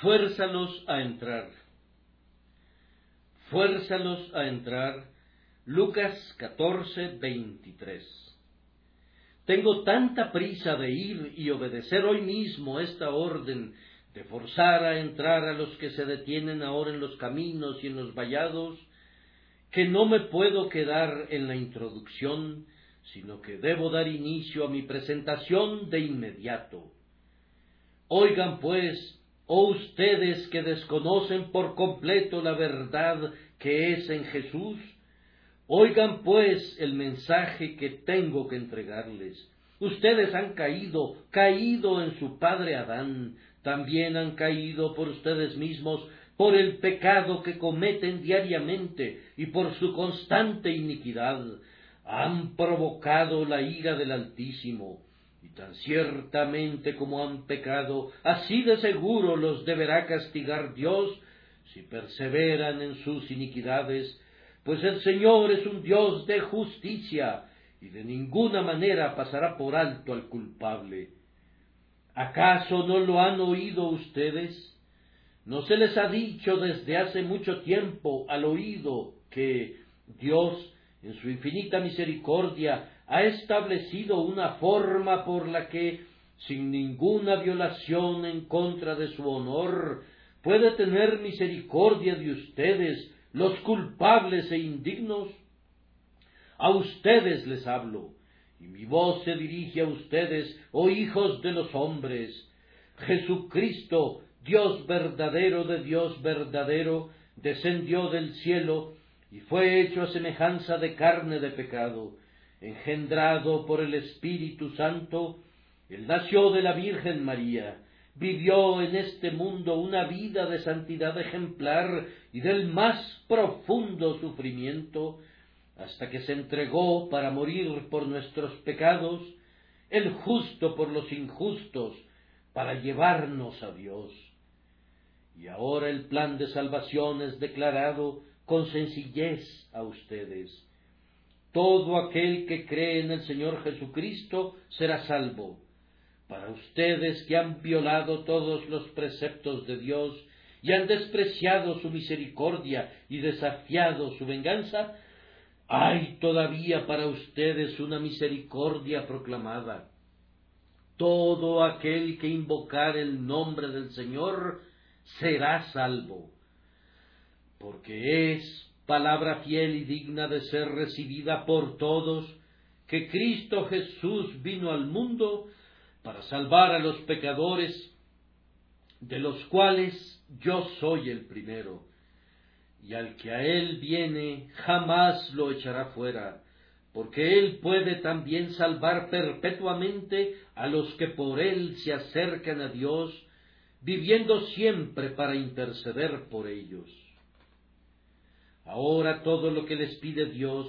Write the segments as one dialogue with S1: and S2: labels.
S1: Fuérzalos a entrar. Fuérzalos a entrar. Lucas 14, 23. Tengo tanta prisa de ir y obedecer hoy mismo esta orden de forzar a entrar a los que se detienen ahora en los caminos y en los vallados, que no me puedo quedar en la introducción, sino que debo dar inicio a mi presentación de inmediato. Oigan, pues, oh ustedes que desconocen por completo la verdad que es en Jesús, oigan, pues, el mensaje que tengo que entregarles. Ustedes han caído, caído en su padre Adán, también han caído por ustedes mismos por el pecado que cometen diariamente y por su constante iniquidad. Han provocado la ira del Altísimo, tan ciertamente como han pecado, así de seguro los deberá castigar Dios si perseveran en sus iniquidades, pues el Señor es un Dios de justicia, y de ninguna manera pasará por alto al culpable. ¿Acaso no lo han oído ustedes? ¿No se les ha dicho desde hace mucho tiempo al oído que Dios, en su infinita misericordia, ha establecido una forma por la que, sin ninguna violación en contra de su honor, puede tener misericordia de ustedes, los culpables e indignos? A ustedes les hablo, y mi voz se dirige a ustedes, oh hijos de los hombres. Jesucristo, Dios verdadero de Dios verdadero, descendió del cielo y fue hecho a semejanza de carne de pecado, engendrado por el Espíritu Santo, él nació de la Virgen María, vivió en este mundo una vida de santidad ejemplar y del más profundo sufrimiento, hasta que se entregó para morir por nuestros pecados, el justo por los injustos, para llevarnos a Dios. Y ahora el plan de salvación es declarado con sencillez a ustedes. Todo aquel que cree en el Señor Jesucristo será salvo. Para ustedes que han violado todos los preceptos de Dios y han despreciado su misericordia y desafiado su venganza, hay todavía para ustedes una misericordia proclamada. Todo aquel que invocar el nombre del Señor será salvo, porque es palabra fiel y digna de ser recibida por todos, que Cristo Jesús vino al mundo para salvar a los pecadores, de los cuales yo soy el primero y al que a él viene jamás lo echará fuera, porque él puede también salvar perpetuamente a los que por él se acercan a Dios, viviendo siempre para interceder por ellos. Ahora todo lo que les pide Dios,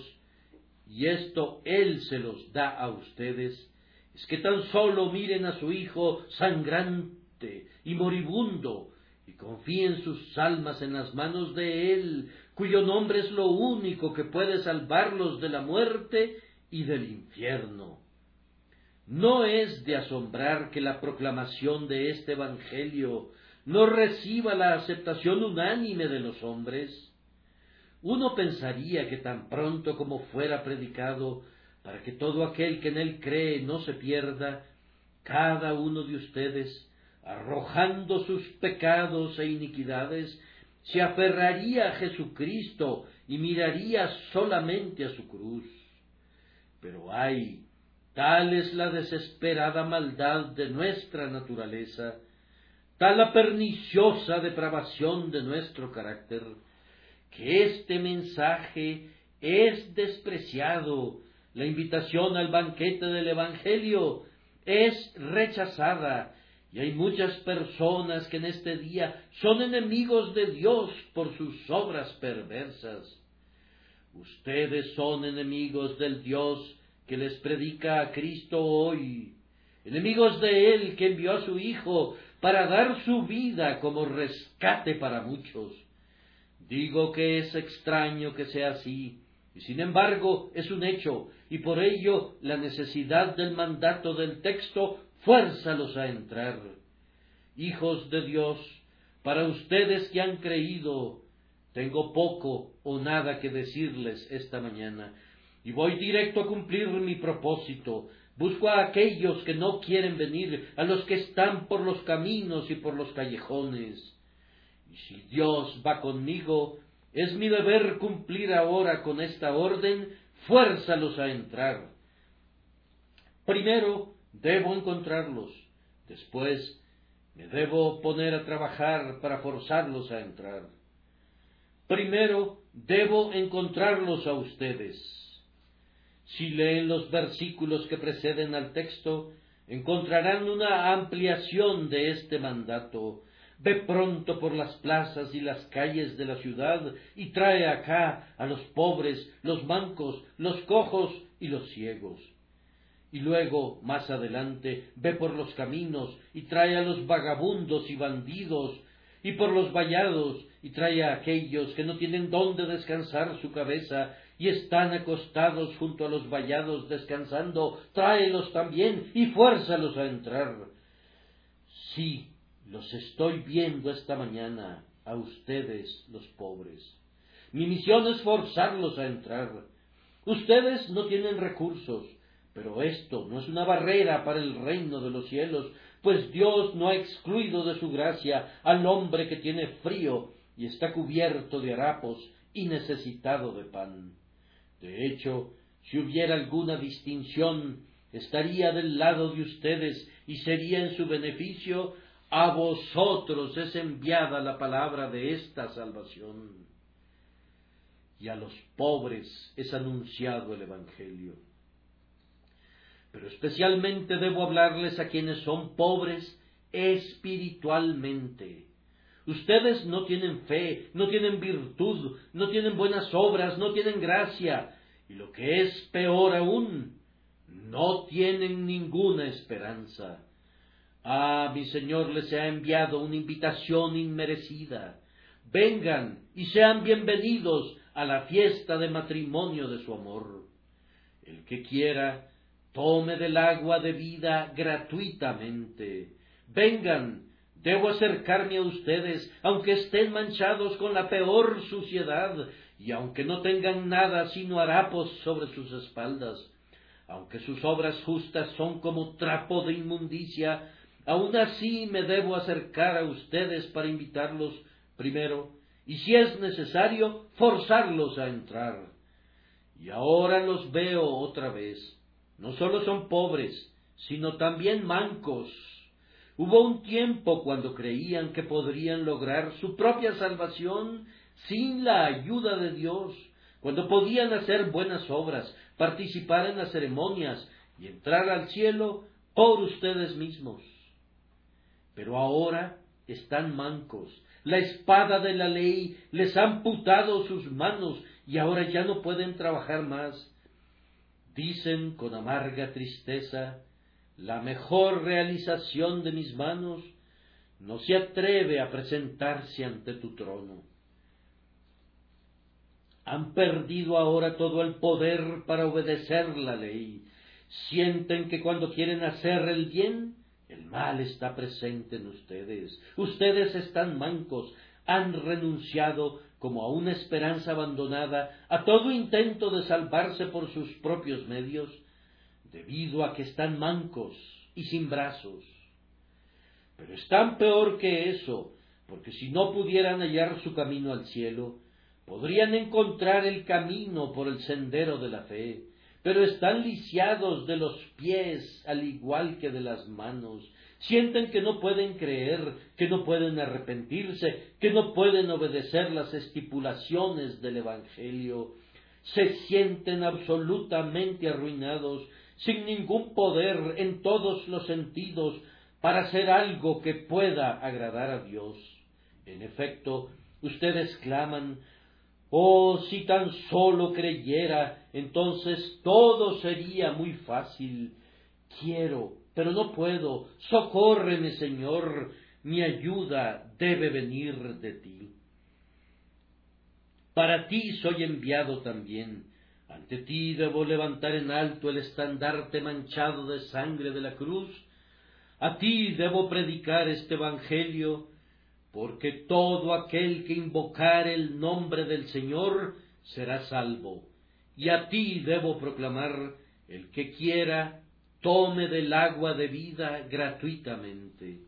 S1: y esto Él se los da a ustedes, es que tan solo miren a su Hijo sangrante y moribundo, y confíen sus almas en las manos de Él, cuyo nombre es lo único que puede salvarlos de la muerte y del infierno. No es de asombrar que la proclamación de este Evangelio no reciba la aceptación unánime de los hombres. Uno pensaría que tan pronto como fuera predicado, para que todo aquel que en él cree no se pierda, cada uno de ustedes arrojando sus pecados e iniquidades, se aferraría a Jesucristo y miraría solamente a su cruz. Pero ay, tal es la desesperada maldad de nuestra naturaleza, tal la perniciosa depravación de nuestro carácter, que este mensaje es despreciado, la invitación al banquete del Evangelio es rechazada, y hay muchas personas que en este día son enemigos de Dios por sus obras perversas. Ustedes son enemigos del Dios que les predica a Cristo hoy, enemigos de Él que envió a su Hijo para dar su vida como rescate para muchos. Digo que es extraño que sea así, y sin embargo es un hecho, y por ello la necesidad del mandato del texto fuérzalos a entrar. Hijos de Dios, Para ustedes que han creído, tengo poco o nada que decirles esta mañana, y voy directo a cumplir mi propósito. Busco a aquellos que no quieren venir, a los que están por los caminos y por los callejones. Si Dios va conmigo, es mi deber cumplir ahora con esta orden, fuérzalos a entrar. Primero debo encontrarlos, después me debo poner a trabajar para forzarlos a entrar. Primero debo encontrarlos a ustedes. Si leen los versículos que preceden al texto, encontrarán una ampliación de este mandato. Ve pronto por las plazas y las calles de la ciudad y trae acá a los pobres, los mancos, los cojos y los ciegos y luego, más adelante, ve por los caminos y trae a los vagabundos y bandidos, y por los vallados y trae a aquellos que no tienen dónde descansar su cabeza y están acostados junto a los vallados descansando, tráelos también y fuérzalos a entrar. Sí, los estoy viendo esta mañana, a ustedes los pobres. Mi misión es forzarlos a entrar. Ustedes no tienen recursos, pero esto no es una barrera para el reino de los cielos, pues Dios no ha excluido de su gracia al hombre que tiene frío y está cubierto de harapos y necesitado de pan. De hecho, si hubiera alguna distinción, estaría del lado de ustedes y sería en su beneficio, a vosotros es enviada la palabra de esta salvación. Y a los pobres es anunciado el Evangelio pero especialmente debo hablarles a quienes son pobres espiritualmente. Ustedes no tienen fe, no tienen virtud, no tienen buenas obras, no tienen gracia, y lo que es peor aún, no tienen ninguna esperanza. Ah, mi Señor les ha enviado una invitación inmerecida. Vengan y sean bienvenidos a la fiesta de matrimonio de su amor. El que quiera tome del agua de vida gratuitamente. Vengan, debo acercarme a ustedes, aunque estén manchados con la peor suciedad, y aunque no tengan nada sino harapos sobre sus espaldas, aunque sus obras justas son como trapo de inmundicia, aun así me debo acercar a ustedes para invitarlos primero, y si es necesario, forzarlos a entrar. Y ahora los veo otra vez no solo son pobres, sino también mancos. Hubo un tiempo cuando creían que podrían lograr su propia salvación sin la ayuda de Dios, cuando podían hacer buenas obras, participar en las ceremonias y entrar al cielo por ustedes mismos. Pero ahora están mancos. La espada de la ley les ha amputado sus manos y ahora ya no pueden trabajar más dicen con amarga tristeza, la mejor realización de mis manos no se atreve a presentarse ante tu trono. Han perdido ahora todo el poder para obedecer la ley. Sienten que cuando quieren hacer el bien, el mal está presente en ustedes. Ustedes están mancos, han renunciado como a una esperanza abandonada a todo intento de salvarse por sus propios medios, debido a que están mancos y sin brazos. Pero están peor que eso, porque si no pudieran hallar su camino al cielo, podrían encontrar el camino por el sendero de la fe, pero están lisiados de los pies al igual que de las manos, Sienten que no pueden creer, que no pueden arrepentirse, que no pueden obedecer las estipulaciones del Evangelio. Se sienten absolutamente arruinados, sin ningún poder en todos los sentidos para hacer algo que pueda agradar a Dios. En efecto, ustedes claman, Oh, si tan solo creyera, entonces todo sería muy fácil. Quiero, pero no puedo. Socórreme, Señor, mi ayuda debe venir de ti. Para ti soy enviado también. Ante ti debo levantar en alto el estandarte manchado de sangre de la cruz. A ti debo predicar este Evangelio, porque todo aquel que invocar el nombre del Señor será salvo. Y a ti debo proclamar, el que quiera, tome del agua de vida gratuitamente.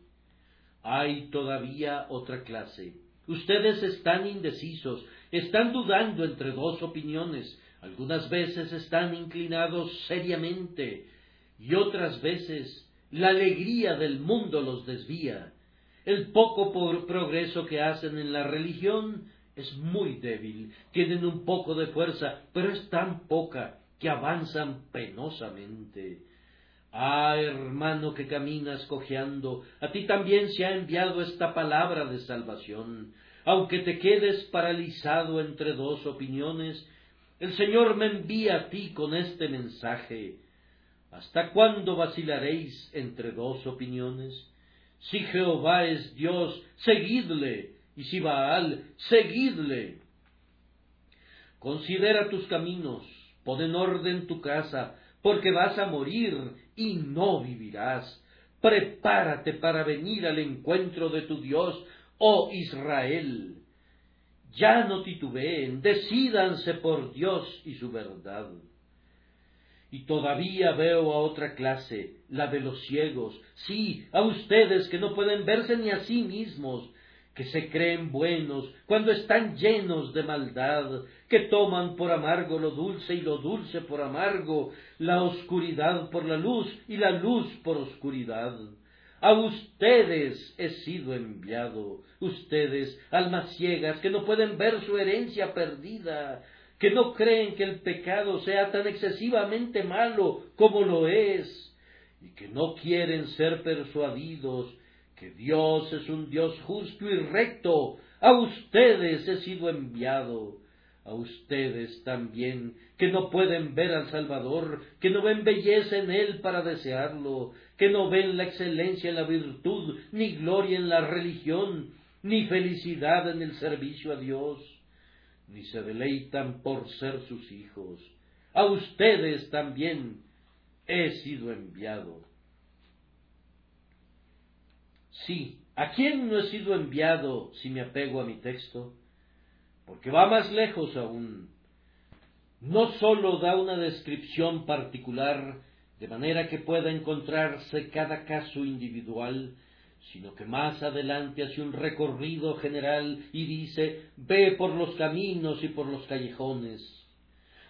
S1: Hay todavía otra clase. Ustedes están indecisos, están dudando entre dos opiniones, algunas veces están inclinados seriamente y otras veces la alegría del mundo los desvía. El poco progreso que hacen en la religión es muy débil, tienen un poco de fuerza, pero es tan poca que avanzan penosamente. Ah, hermano que caminas cojeando, a ti también se ha enviado esta palabra de salvación. Aunque te quedes paralizado entre dos opiniones, el Señor me envía a ti con este mensaje. ¿Hasta cuándo vacilaréis entre dos opiniones? Si Jehová es Dios, seguidle, y si Baal, seguidle. Considera tus caminos, pon en orden tu casa, porque vas a morir y no vivirás. Prepárate para venir al encuentro de tu Dios, oh Israel. Ya no titubeen, decídanse por Dios y su verdad. Y todavía veo a otra clase, la de los ciegos, sí, a ustedes que no pueden verse ni a sí mismos, que se creen buenos cuando están llenos de maldad, que toman por amargo lo dulce y lo dulce por amargo, la oscuridad por la luz y la luz por oscuridad. A ustedes he sido enviado, ustedes, almas ciegas, que no pueden ver su herencia perdida, que no creen que el pecado sea tan excesivamente malo como lo es, y que no quieren ser persuadidos que Dios es un Dios justo y recto. A ustedes he sido enviado, a ustedes también, que no pueden ver al Salvador, que no ven belleza en Él para desearlo, que no ven la excelencia en la virtud, ni gloria en la religión, ni felicidad en el servicio a Dios, ni se deleitan por ser sus hijos. A ustedes también he sido enviado. Sí, ¿a quién no he sido enviado si me apego a mi texto? Porque va más lejos aún. No sólo da una descripción particular de manera que pueda encontrarse cada caso individual, sino que más adelante hace un recorrido general y dice, ve por los caminos y por los callejones.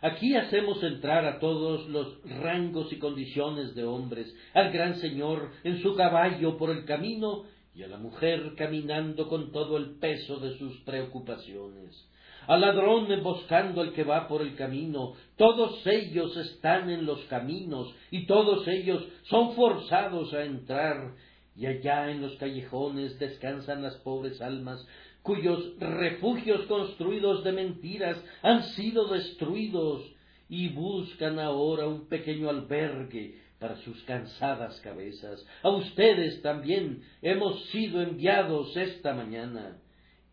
S1: Aquí hacemos entrar a todos los rangos y condiciones de hombres, al gran Señor en su caballo por el camino y a la mujer caminando con todo el peso de sus preocupaciones al ladrón emboscando al que va por el camino. Todos ellos están en los caminos y todos ellos son forzados a entrar. Y allá en los callejones descansan las pobres almas cuyos refugios construidos de mentiras han sido destruidos y buscan ahora un pequeño albergue para sus cansadas cabezas. A ustedes también hemos sido enviados esta mañana.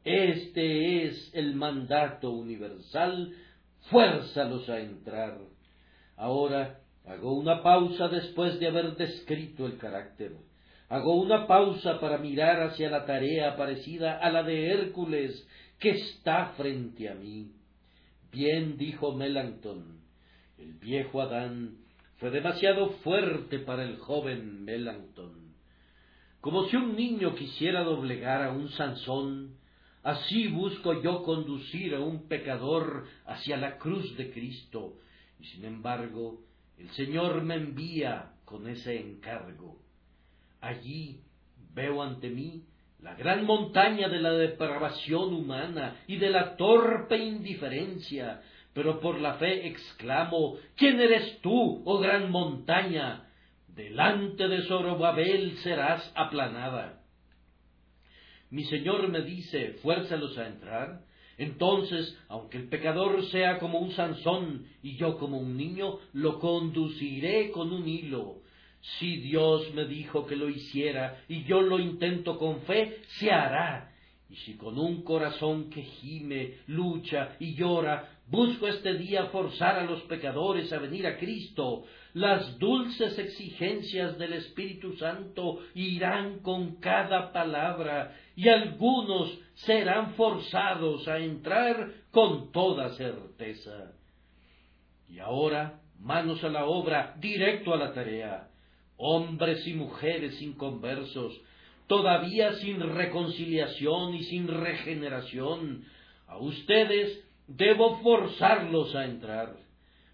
S1: Este es el mandato universal, fuérzalos a entrar. Ahora hago una pausa después de haber descrito el carácter. Hago una pausa para mirar hacia la tarea parecida a la de Hércules que está frente a mí. Bien dijo Melanchthon, el viejo Adán fue demasiado fuerte para el joven Melanchthon. Como si un niño quisiera doblegar a un Sansón, Así busco yo conducir a un pecador hacia la cruz de Cristo, y sin embargo el Señor me envía con ese encargo. Allí veo ante mí la gran montaña de la depravación humana y de la torpe indiferencia, pero por la fe exclamo, ¿quién eres tú, oh gran montaña? Delante de Zorobabel serás aplanada mi Señor me dice, fuérzalos a entrar, entonces, aunque el pecador sea como un Sansón y yo como un niño, lo conduciré con un hilo. Si Dios me dijo que lo hiciera y yo lo intento con fe, se hará. Y si con un corazón que gime, lucha y llora, Busco este día forzar a los pecadores a venir a Cristo. Las dulces exigencias del Espíritu Santo irán con cada palabra y algunos serán forzados a entrar con toda certeza. Y ahora, manos a la obra, directo a la tarea. Hombres y mujeres inconversos, todavía sin reconciliación y sin regeneración, a ustedes debo forzarlos a entrar.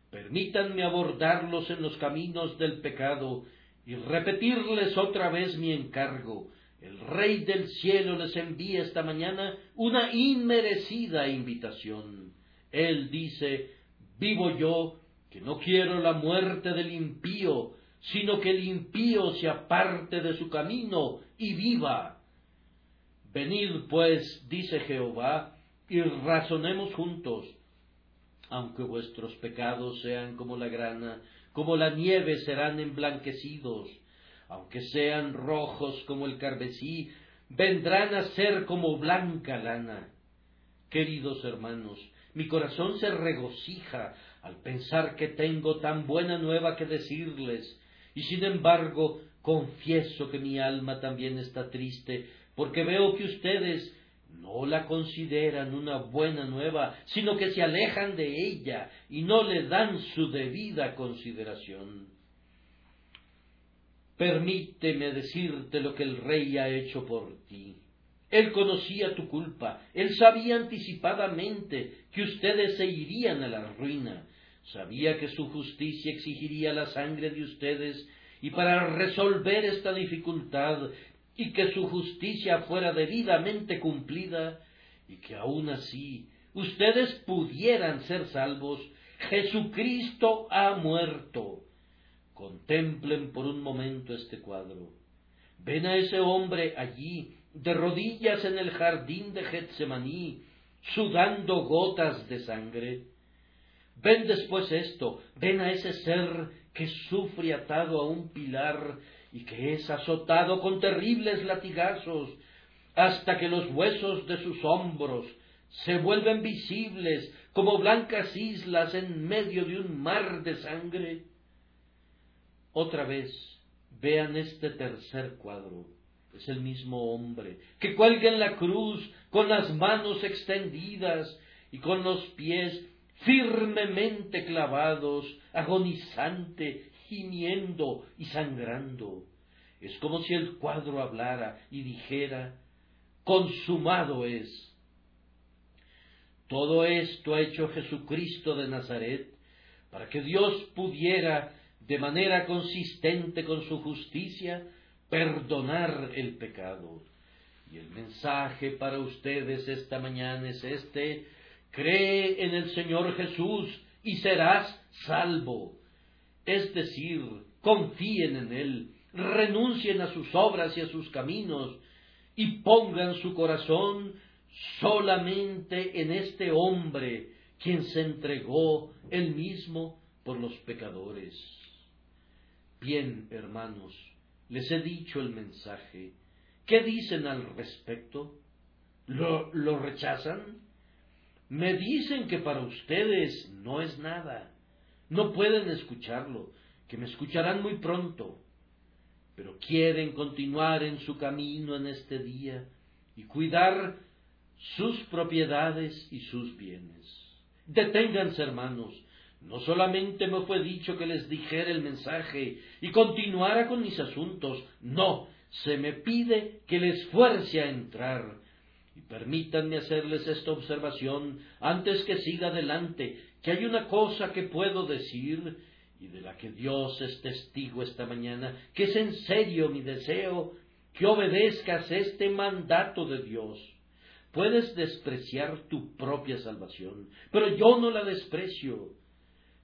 S1: Permítanme abordarlos en los caminos del pecado y repetirles otra vez mi encargo. El Rey del Cielo les envía esta mañana una inmerecida invitación. Él dice, vivo yo, que no quiero la muerte del impío, sino que el impío se aparte de su camino y viva. Venid pues, dice Jehová, y razonemos juntos, aunque vuestros pecados sean como la grana, como la nieve serán emblanquecidos, aunque sean rojos como el carmesí, vendrán a ser como blanca lana. Queridos hermanos, mi corazón se regocija al pensar que tengo tan buena nueva que decirles, y sin embargo confieso que mi alma también está triste, porque veo que ustedes no la consideran una buena nueva, sino que se alejan de ella y no le dan su debida consideración. Permíteme decirte lo que el rey ha hecho por ti. Él conocía tu culpa, él sabía anticipadamente que ustedes se irían a la ruina, sabía que su justicia exigiría la sangre de ustedes, y para resolver esta dificultad y que su justicia fuera debidamente cumplida, y que aun así ustedes pudieran ser salvos, Jesucristo ha muerto. Contemplen por un momento este cuadro. Ven a ese hombre allí, de rodillas en el jardín de Getsemaní, sudando gotas de sangre. Ven después esto, ven a ese ser que sufre atado a un pilar y que es azotado con terribles latigazos hasta que los huesos de sus hombros se vuelven visibles como blancas islas en medio de un mar de sangre. Otra vez, vean este tercer cuadro. Es el mismo hombre que cuelga en la cruz con las manos extendidas y con los pies firmemente clavados, agonizante, gimiendo y sangrando. Es como si el cuadro hablara y dijera, consumado es. Todo esto ha hecho Jesucristo de Nazaret para que Dios pudiera, de manera consistente con su justicia, perdonar el pecado. Y el mensaje para ustedes esta mañana es este, cree en el Señor Jesús y serás salvo. Es decir, confíen en Él, renuncien a sus obras y a sus caminos, y pongan su corazón solamente en este hombre, quien se entregó él mismo por los pecadores. Bien, hermanos, les he dicho el mensaje. ¿Qué dicen al respecto? ¿Lo, lo rechazan? Me dicen que para ustedes no es nada. No pueden escucharlo, que me escucharán muy pronto. Pero quieren continuar en su camino en este día y cuidar sus propiedades y sus bienes. Deténganse, hermanos. No solamente me fue dicho que les dijera el mensaje y continuara con mis asuntos, no, se me pide que les fuerce a entrar y permítanme hacerles esta observación antes que siga adelante, que hay una cosa que puedo decir y de la que Dios es testigo esta mañana, que es en serio mi deseo que obedezcas este mandato de Dios. Puedes despreciar tu propia salvación, pero yo no la desprecio.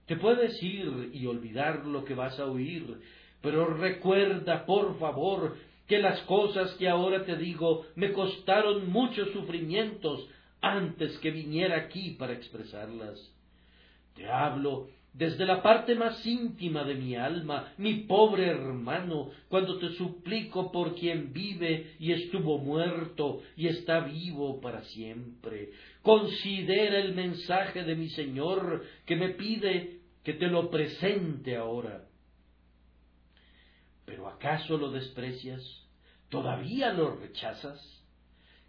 S1: Te puedes ir y olvidar lo que vas a oír, pero recuerda, por favor, que las cosas que ahora te digo me costaron muchos sufrimientos antes que viniera aquí para expresarlas. Te hablo desde la parte más íntima de mi alma, mi pobre hermano, cuando te suplico por quien vive y estuvo muerto y está vivo para siempre. Considera el mensaje de mi Señor que me pide que te lo presente ahora. ¿Pero acaso lo desprecias? ¿Todavía lo rechazas?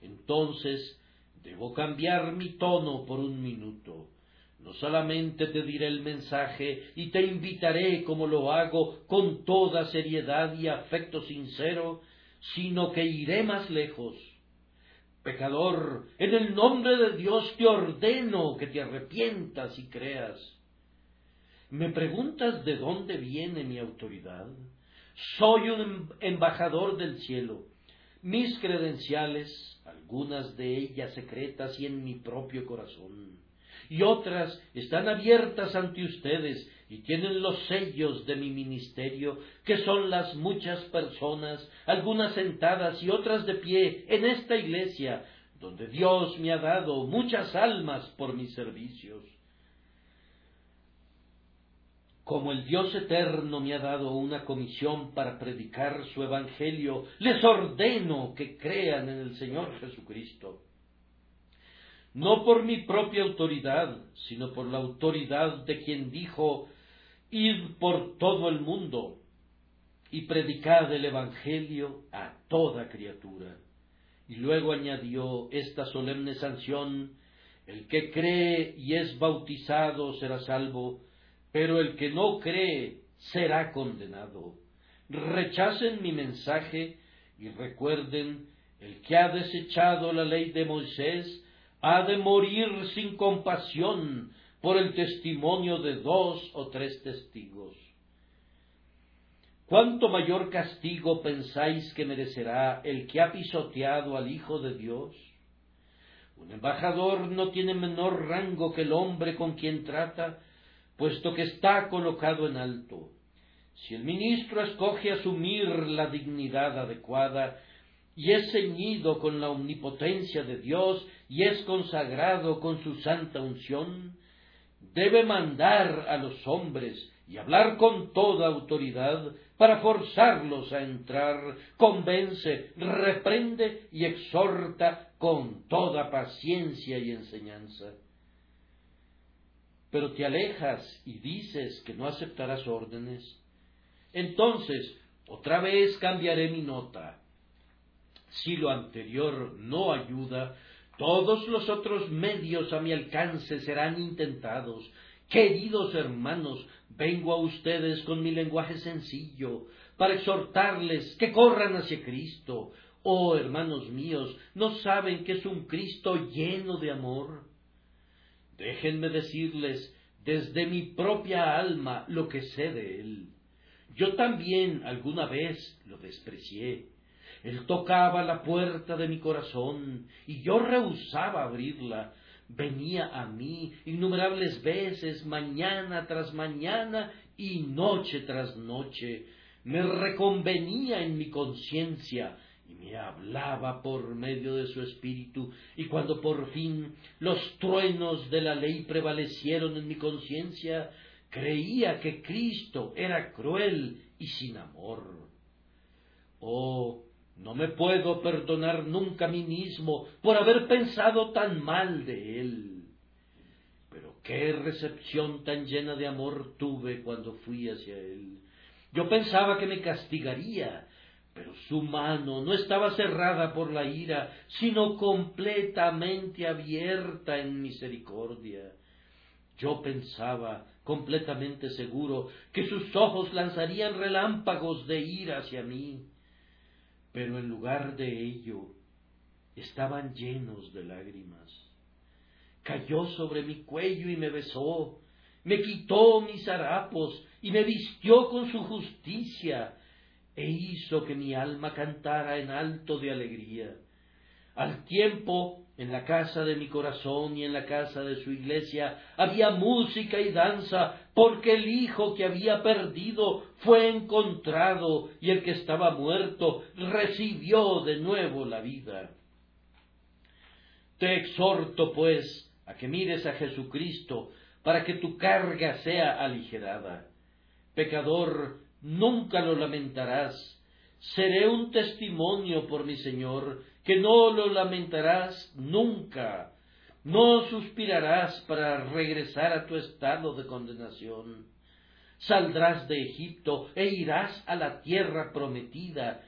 S1: Entonces debo cambiar mi tono por un minuto no solamente te diré el mensaje y te invitaré como lo hago con toda seriedad y afecto sincero, sino que iré más lejos. Pecador, en el nombre de Dios te ordeno que te arrepientas y creas. ¿Me preguntas de dónde viene mi autoridad? Soy un em-, embajador del cielo. Mis credenciales, algunas de ellas secretas y en mi propio corazón, y otras están abiertas ante ustedes y tienen los sellos de mi ministerio, que son las muchas personas, algunas sentadas y otras de pie en esta iglesia, donde Dios me ha dado muchas almas por mis servicios. Como el Dios eterno me ha dado una comisión para predicar su evangelio, les ordeno que crean en el Señor Jesucristo no por mi propia autoridad, sino por la autoridad de quien dijo, id por todo el mundo y predicad el Evangelio a toda criatura. Y luego añadió esta solemne sanción, el que cree y es bautizado será salvo, pero el que no cree será condenado. Rechacen mi mensaje y recuerden, el que ha desechado la ley de Moisés, ha de morir sin compasión por el testimonio de dos o tres testigos. ¿Cuánto mayor castigo pensáis que merecerá el que ha pisoteado al Hijo de Dios? Un embajador no tiene menor rango que el hombre con quien trata, puesto que está colocado en alto. Si el ministro escoge asumir la dignidad adecuada, y es ceñido con la omnipotencia de Dios y es consagrado con su santa unción, debe mandar a los hombres y hablar con toda autoridad para forzarlos a entrar, convence, reprende y exhorta con toda paciencia y enseñanza. Pero te alejas y dices que no aceptarás órdenes. Entonces, otra vez cambiaré mi nota si lo anterior no ayuda, todos los otros medios a mi alcance serán intentados. Queridos hermanos, vengo a ustedes con mi lenguaje sencillo, para exhortarles que corran hacia Cristo. Oh, hermanos míos, ¿no saben que es un Cristo lleno de amor? Déjenme decirles desde mi propia alma lo que sé de Él. Yo también alguna vez lo desprecié él tocaba la puerta de mi corazón y yo rehusaba abrirla. Venía a mí innumerables veces, mañana tras mañana y noche tras noche. Me reconvenía en mi conciencia y me hablaba por medio de su espíritu, y cuando por fin los truenos de la ley prevalecieron en mi conciencia, creía que Cristo era cruel y sin amor. Oh, no me puedo perdonar nunca a mí mismo por haber pensado tan mal de él. Pero qué recepción tan llena de amor tuve cuando fui hacia él. Yo pensaba que me castigaría, pero su mano no estaba cerrada por la ira, sino completamente abierta en misericordia. Yo pensaba, completamente seguro, que sus ojos lanzarían relámpagos de ira hacia mí pero en lugar de ello estaban llenos de lágrimas. Cayó sobre mi cuello y me besó, me quitó mis harapos y me vistió con su justicia, e hizo que mi alma cantara en alto de alegría. Al tiempo, en la casa de mi corazón y en la casa de su iglesia, había música y danza, porque el hijo que había perdido fue encontrado y el que estaba muerto recibió de nuevo la vida. Te exhorto, pues, a que mires a Jesucristo, para que tu carga sea aligerada. Pecador, nunca lo lamentarás. Seré un testimonio por mi Señor, que no lo lamentarás nunca. No suspirarás para regresar a tu estado de condenación. Saldrás de Egipto e irás a la tierra prometida,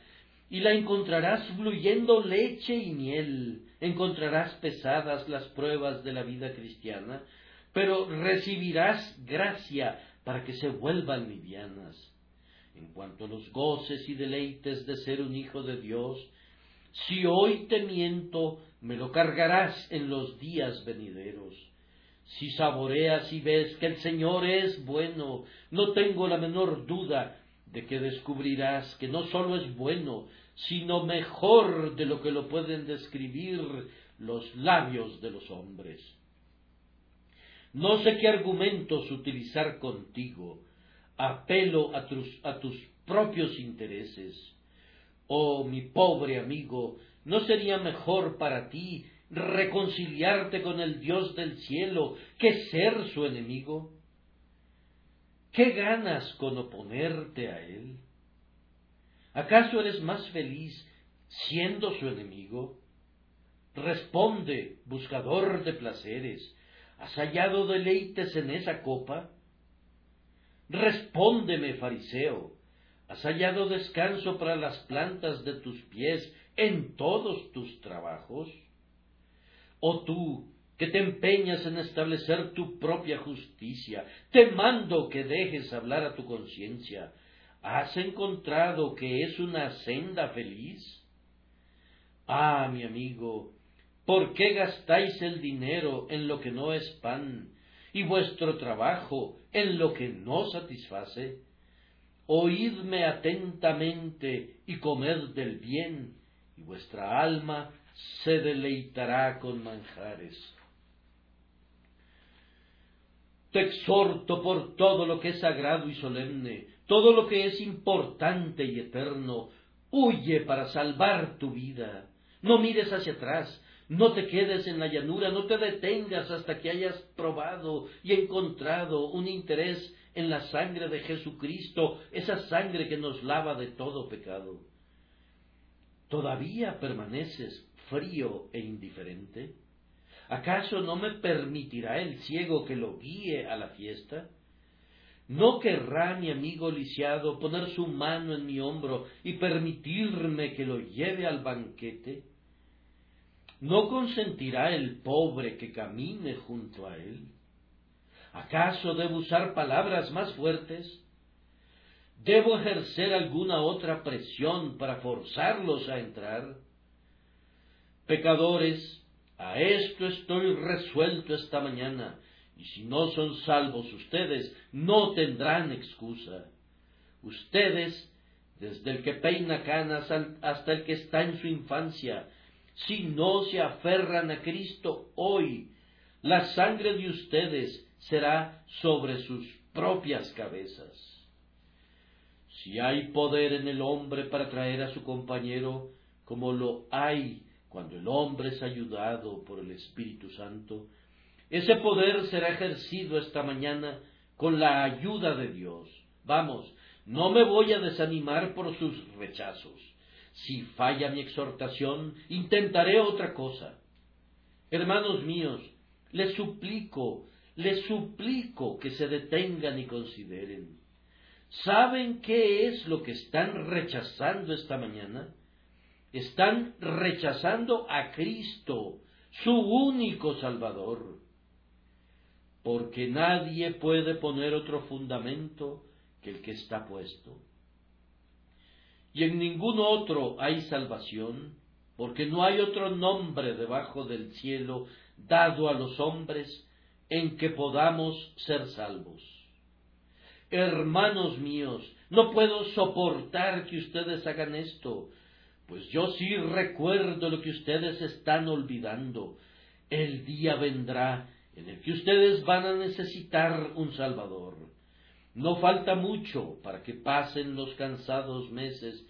S1: y la encontrarás fluyendo leche y miel. Encontrarás pesadas las pruebas de la vida cristiana, pero recibirás gracia para que se vuelvan livianas. En cuanto a los goces y deleites de ser un hijo de Dios, si hoy te miento, me lo cargarás en los días venideros. Si saboreas y ves que el Señor es bueno, no tengo la menor duda de que descubrirás que no sólo es bueno, sino mejor de lo que lo pueden describir los labios de los hombres. No sé qué argumentos utilizar contigo. Apelo a tus, propios intereses. Oh, mi pobre amigo, ¿no sería mejor para ti reconciliarte con el Dios del cielo que ser su enemigo? ¿Qué ganas con oponerte a Él? ¿Acaso eres más feliz siendo su enemigo? Responde, buscador de placeres, ¿Has hallado deleites en esa copa? Respóndeme, fariseo, ¿has hallado descanso para las plantas de tus pies en todos tus trabajos? ¿O tú, que te empeñas en establecer tu propia justicia, te mando que dejes hablar a tu conciencia, ¿has encontrado que es una senda feliz? Ah, mi amigo, ¿Por qué gastáis el dinero en lo que no es pan y vuestro trabajo en lo que no satisface? Oídme atentamente y comed del bien, y vuestra alma se deleitará con manjares. Te exhorto por todo lo que es sagrado y solemne, todo lo que es importante y eterno, huye para salvar tu vida. No mires hacia atrás, no te quedes en la llanura, no te detengas hasta que hayas probado y encontrado un interés en la sangre de Jesucristo, esa sangre que nos lava de todo pecado. ¿Todavía permaneces frío e indiferente? ¿Acaso no me permitirá el ciego que lo guíe a la fiesta? ¿No querrá mi amigo lisiado poner su mano en mi hombro y permitirme que lo lleve al banquete? ¿No consentirá el pobre que camine junto a él? ¿Acaso debo usar palabras más fuertes? ¿Debo ejercer alguna otra presión para forzarlos a entrar? Pecadores, a esto estoy resuelto esta mañana, y si no son salvos ustedes, no tendrán excusa. Ustedes, desde el que peina canas hasta el que está en su infancia, si no se aferran a Cristo hoy, la sangre de ustedes será sobre sus propias cabezas. Si hay poder en el hombre para traer a su compañero, como lo hay cuando el hombre es ayudado por el Espíritu Santo, ese poder será ejercido esta mañana con la ayuda de Dios. Vamos, no me voy a desanimar por sus rechazos. Si falla mi exhortación, intentaré otra cosa. Hermanos míos, les suplico, les suplico que se detengan y consideren. ¿Saben qué es lo que están rechazando esta mañana? Están rechazando a Cristo, su único Salvador. Porque nadie puede poner otro fundamento que el que está puesto y en ningún otro hay salvación, porque no hay otro nombre debajo del cielo dado a los hombres en que podamos ser salvos. Hermanos míos, no puedo soportar que ustedes hagan esto, pues yo sí recuerdo lo que ustedes están olvidando. El día vendrá en el que ustedes van a necesitar un Salvador. No falta mucho para que pasen los cansados meses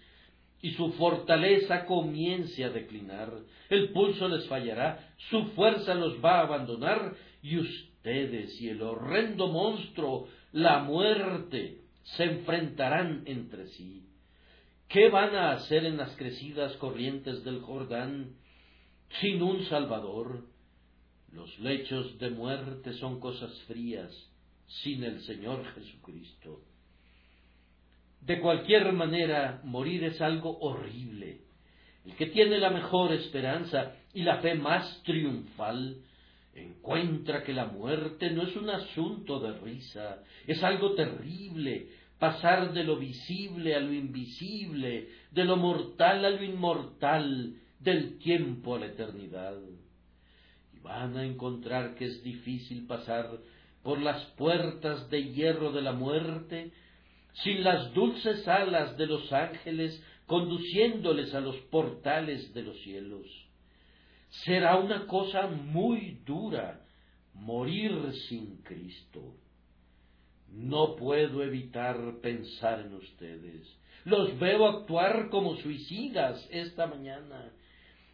S1: y su fortaleza comience a declinar, el pulso les fallará, su fuerza los va a abandonar, y ustedes y el horrendo monstruo, la muerte, se enfrentarán entre sí. ¿Qué van a hacer en las crecidas corrientes del Jordán sin un Salvador? Los lechos de muerte son cosas frías sin el Señor Jesucristo. De cualquier manera, morir es algo horrible. El que tiene la mejor esperanza y la fe más triunfal, encuentra que la muerte no es un asunto de risa, es algo terrible, pasar de lo visible a lo invisible, de lo mortal a lo inmortal, del tiempo a la eternidad. Y van a encontrar que es difícil pasar por las puertas de hierro de la muerte sin las dulces alas de los ángeles conduciéndoles a los portales de los cielos. Será una cosa muy dura morir sin Cristo. No puedo evitar pensar en ustedes. Los veo actuar como suicidas esta mañana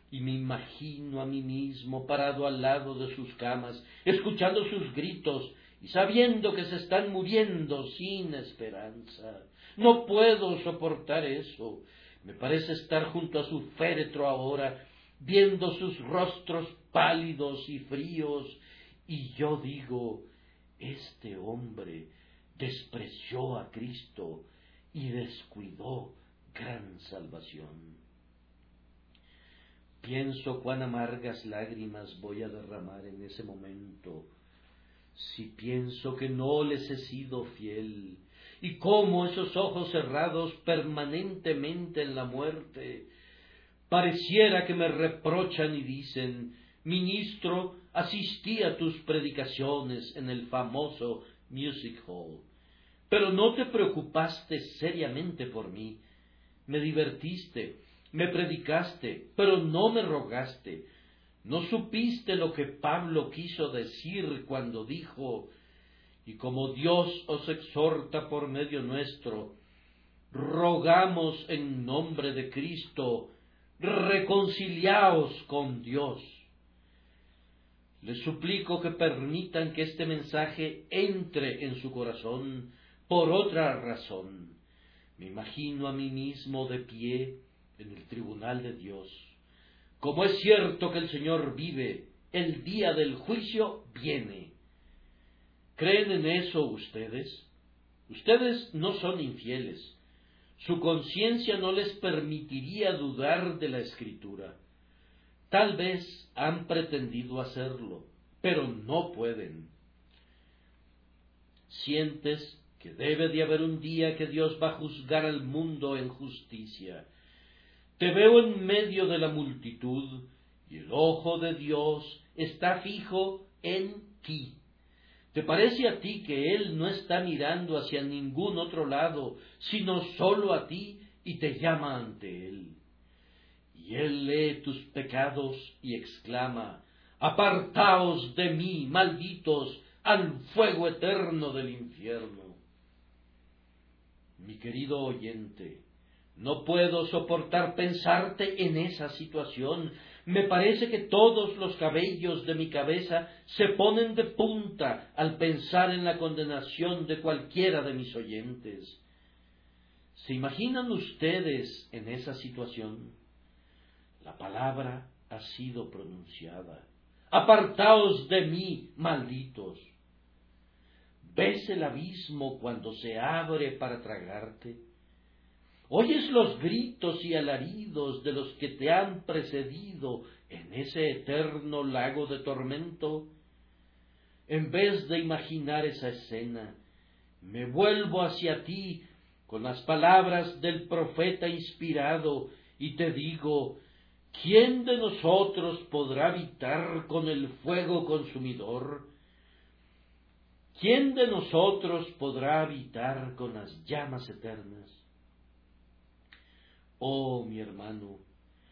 S1: y me imagino a mí mismo parado al lado de sus camas, escuchando sus gritos y sabiendo que se están muriendo sin esperanza. No puedo soportar eso. Me parece estar junto a su féretro ahora, viendo sus rostros pálidos y fríos, y yo digo, este hombre despreció a Cristo y descuidó gran salvación. Pienso cuán amargas lágrimas voy a derramar en ese momento si pienso que no les he sido fiel, y cómo esos ojos cerrados permanentemente en la muerte, pareciera que me reprochan y dicen, ministro, asistí a tus predicaciones en el famoso Music Hall, pero no te preocupaste seriamente por mí, me divertiste, me predicaste, pero no me rogaste, ¿No supiste lo que Pablo quiso decir cuando dijo, y como Dios os exhorta por medio nuestro, rogamos en nombre de Cristo, reconciliaos con Dios? Les suplico que permitan que este mensaje entre en su corazón por otra razón. Me imagino a mí mismo de pie en el tribunal de Dios como es cierto que el Señor vive, el día del juicio viene. ¿Creen en eso ustedes? Ustedes no son infieles. Su conciencia no les permitiría dudar de la Escritura. Tal vez han pretendido hacerlo, pero no pueden. Sientes que debe de haber un día que Dios va a juzgar al mundo en justicia te veo en medio de la multitud y el ojo de Dios está fijo en ti. ¿Te parece a ti que Él no está mirando hacia ningún otro lado, sino solo a ti y te llama ante Él? Y Él lee tus pecados y exclama, Apartaos de mí, malditos, al fuego eterno del infierno. Mi querido oyente, no puedo soportar pensarte en esa situación. Me parece que todos los cabellos de mi cabeza se ponen de punta al pensar en la condenación de cualquiera de mis oyentes. ¿Se imaginan ustedes en esa situación? La palabra ha sido pronunciada. Apartaos de mí, malditos. ¿Ves el abismo cuando se abre para tragarte? Oyes los gritos y alaridos de los que te han precedido en ese eterno lago de tormento. En vez de imaginar esa escena, me vuelvo hacia ti con las palabras del profeta inspirado y te digo, ¿quién de nosotros podrá habitar con el fuego consumidor? ¿Quién de nosotros podrá habitar con las llamas eternas? Oh, mi hermano,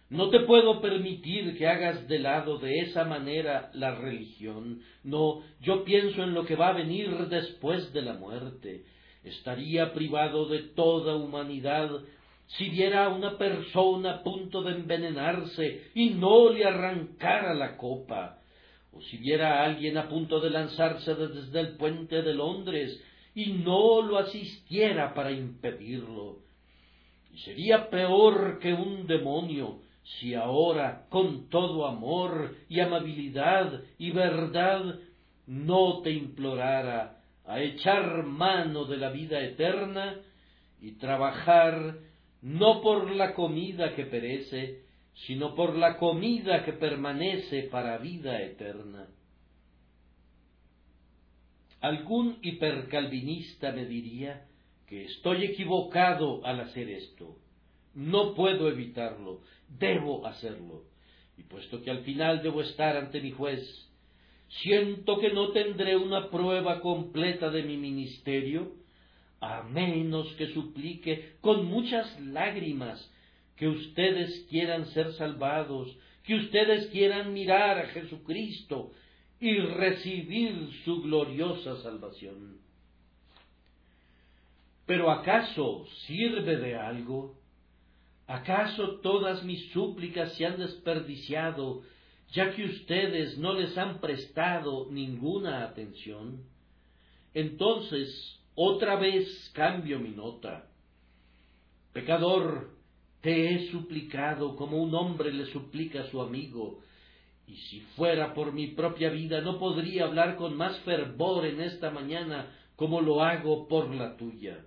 S1: no te puedo permitir que hagas de lado de esa manera la religión. No, yo pienso en lo que va a venir después de la muerte. Estaría privado de toda humanidad si viera a una persona a punto de envenenarse y no le arrancara la copa, o si viera a alguien a punto de lanzarse desde el puente de Londres y no lo asistiera para impedirlo. Sería peor que un demonio si ahora, con todo amor y amabilidad y verdad, no te implorara a echar mano de la vida eterna y trabajar no por la comida que perece, sino por la comida que permanece para vida eterna. Algún hipercalvinista me diría que estoy equivocado al hacer esto. No puedo evitarlo, debo hacerlo. Y puesto que al final debo estar ante mi juez, siento que no tendré una prueba completa de mi ministerio, a menos que suplique con muchas lágrimas que ustedes quieran ser salvados, que ustedes quieran mirar a Jesucristo y recibir su gloriosa salvación. Pero ¿acaso sirve de algo? ¿Acaso todas mis súplicas se han desperdiciado, ya que ustedes no les han prestado ninguna atención? Entonces, otra vez cambio mi nota. Pecador, te he suplicado como un hombre le suplica a su amigo, y si fuera por mi propia vida no podría hablar con más fervor en esta mañana como lo hago por la tuya.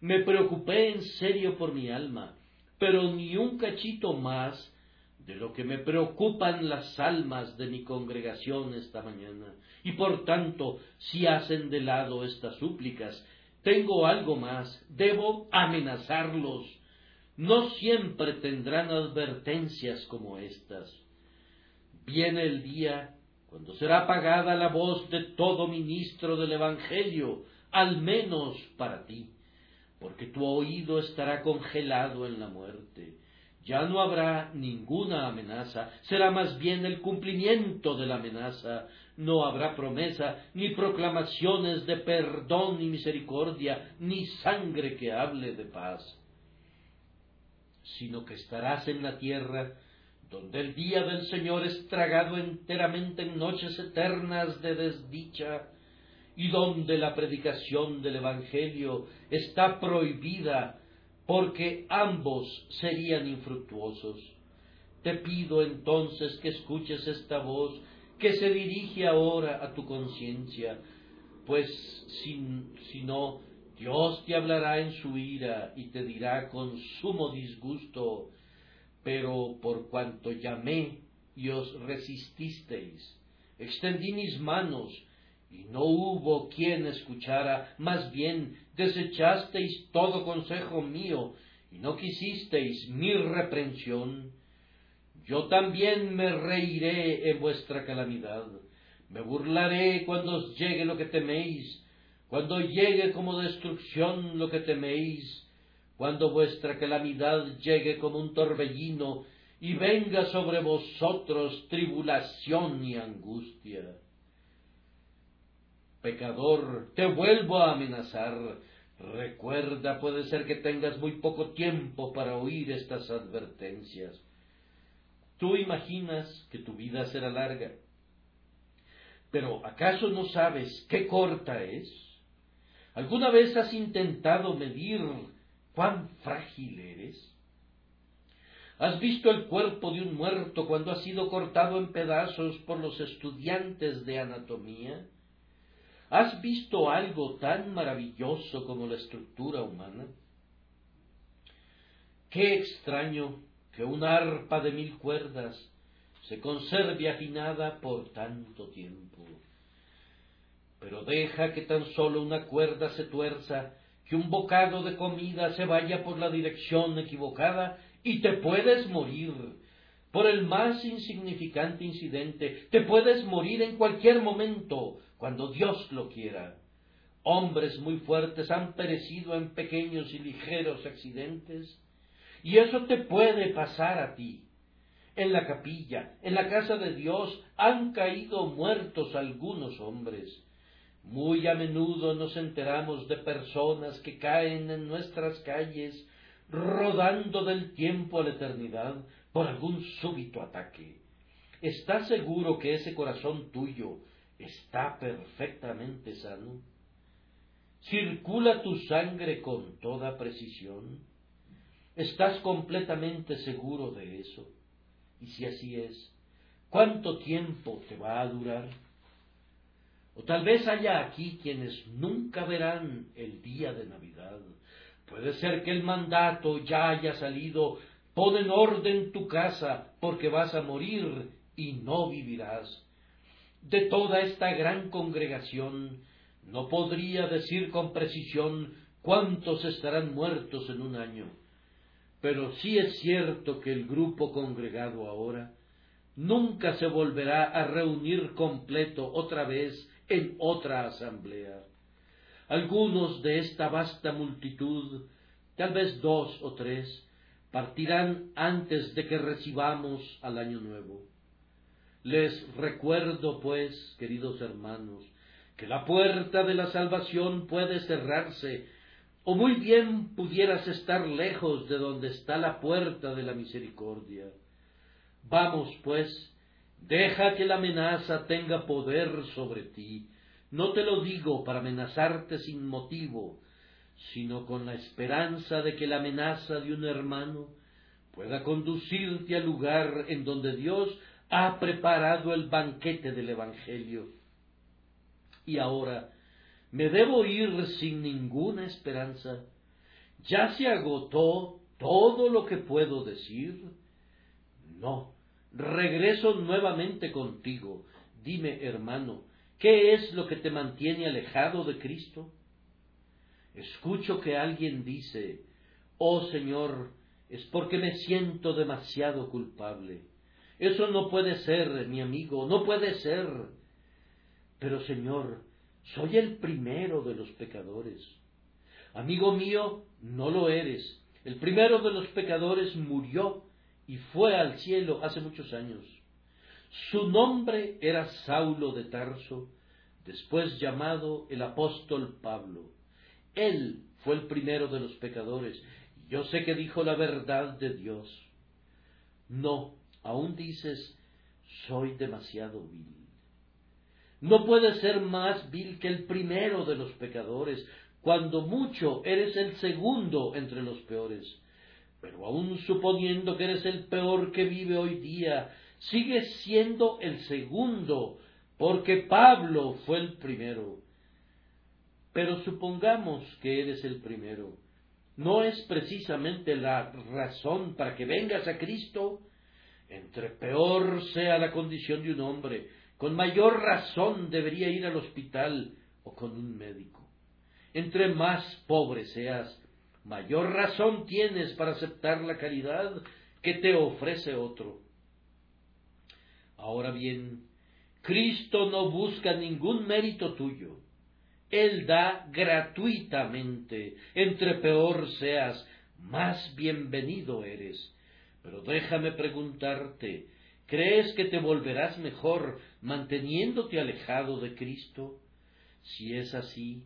S1: Me preocupé en serio por mi alma, pero ni un cachito más de lo que me preocupan las almas de mi congregación esta mañana. Y por tanto, si hacen de lado estas súplicas, tengo algo más, debo amenazarlos. No siempre tendrán advertencias como estas. Viene el día cuando será apagada la voz de todo ministro del Evangelio, al menos para ti porque tu oído estará congelado en la muerte. Ya no habrá ninguna amenaza, será más bien el cumplimiento de la amenaza. No habrá promesa, ni proclamaciones de perdón y misericordia, ni sangre que hable de paz, sino que estarás en la tierra donde el día del Señor es tragado enteramente en noches eternas de desdicha, y donde la predicación del Evangelio está prohibida porque ambos serían infructuosos. Te pido entonces que escuches esta voz que se dirige ahora a tu conciencia, pues si, no, Dios te hablará en su ira y te dirá con sumo disgusto, pero por cuanto llamé y os resististeis, extendí mis manos y no hubo quien escuchara, más bien desechasteis todo consejo mío, y no quisisteis mi reprensión. Yo también me reiré en vuestra calamidad, me burlaré cuando os llegue lo que teméis, cuando llegue como destrucción lo que teméis, cuando vuestra calamidad llegue como un torbellino y venga sobre vosotros tribulación y angustia Pecador, te vuelvo a amenazar. Recuerda, puede ser que tengas muy poco tiempo para oír estas advertencias. Tú imaginas que tu vida será larga, pero ¿acaso no sabes qué corta es? ¿Alguna vez has intentado medir cuán frágil eres? ¿Has visto el cuerpo de un muerto cuando ha sido cortado en pedazos por los estudiantes de anatomía? ¿Has visto algo tan maravilloso como la estructura humana? Qué extraño que una arpa de mil cuerdas se conserve afinada por tanto tiempo. Pero deja que tan solo una cuerda se tuerza, que un bocado de comida se vaya por la dirección equivocada y te puedes morir. Por el más insignificante incidente, te puedes morir en cualquier momento, cuando Dios lo quiera. Hombres muy fuertes han perecido en pequeños y ligeros accidentes, y eso te puede pasar a ti. En la capilla, en la casa de Dios, han caído muertos algunos hombres. Muy a menudo nos enteramos de personas que caen en nuestras calles rodando del tiempo a la eternidad por algún súbito ataque. ¿Estás seguro que ese corazón tuyo está perfectamente sano? ¿Circula tu sangre con toda precisión? ¿Estás completamente seguro de eso? Y si así es, ¿cuánto tiempo te va a durar? O tal vez haya aquí quienes nunca verán el día de Navidad. Puede ser que el mandato ya haya salido, pon en orden tu casa, porque vas a morir y no vivirás. De toda esta gran congregación, no podría decir con precisión cuántos estarán muertos en un año, pero sí es cierto que el grupo congregado ahora nunca se volverá a reunir completo otra vez en otra asamblea. Algunos de esta vasta multitud, tal vez dos o tres, partirán antes de que recibamos al año nuevo. Les recuerdo, pues, queridos hermanos, que la puerta de la salvación puede cerrarse, o muy bien pudieras estar lejos de donde está la puerta de la misericordia. Vamos, pues, deja que la amenaza tenga poder sobre ti. No te lo digo para amenazarte sin motivo, sino con la esperanza de que la amenaza de un hermano pueda conducirte al lugar en donde Dios ha preparado el banquete del Evangelio y ahora me debo ir sin ninguna esperanza. ¿Ya se agotó todo lo que puedo decir? No, regreso nuevamente contigo. Dime, hermano, ¿qué es lo que te mantiene alejado de Cristo? Escucho que alguien dice, oh Señor, es porque me siento demasiado culpable. Eso no puede ser, mi amigo, no puede ser. Pero Señor, soy el primero de los pecadores. Amigo mío, no lo eres. El primero de los pecadores murió y fue al cielo hace muchos años. Su nombre era Saulo de Tarso, después llamado el apóstol Pablo. Él fue el primero de los pecadores. Yo sé que dijo la verdad de Dios. No, aún dices, soy demasiado vil. No puedes ser más vil que el primero de los pecadores, cuando mucho eres el segundo entre los peores. Pero aun suponiendo que eres el peor que vive hoy día, sigues siendo el segundo, porque Pablo fue el primero. Pero supongamos que eres el primero. ¿No es precisamente la razón para que vengas a Cristo? Entre peor sea la condición de un hombre, con mayor razón debería ir al hospital o con un médico. Entre más pobre seas, mayor razón tienes para aceptar la caridad que te ofrece otro. Ahora bien, Cristo no busca ningún mérito tuyo. Él da gratuitamente. Entre peor seas, más bienvenido eres. Pero déjame preguntarte, ¿Crees que te volverás mejor manteniéndote alejado de Cristo? Si es así,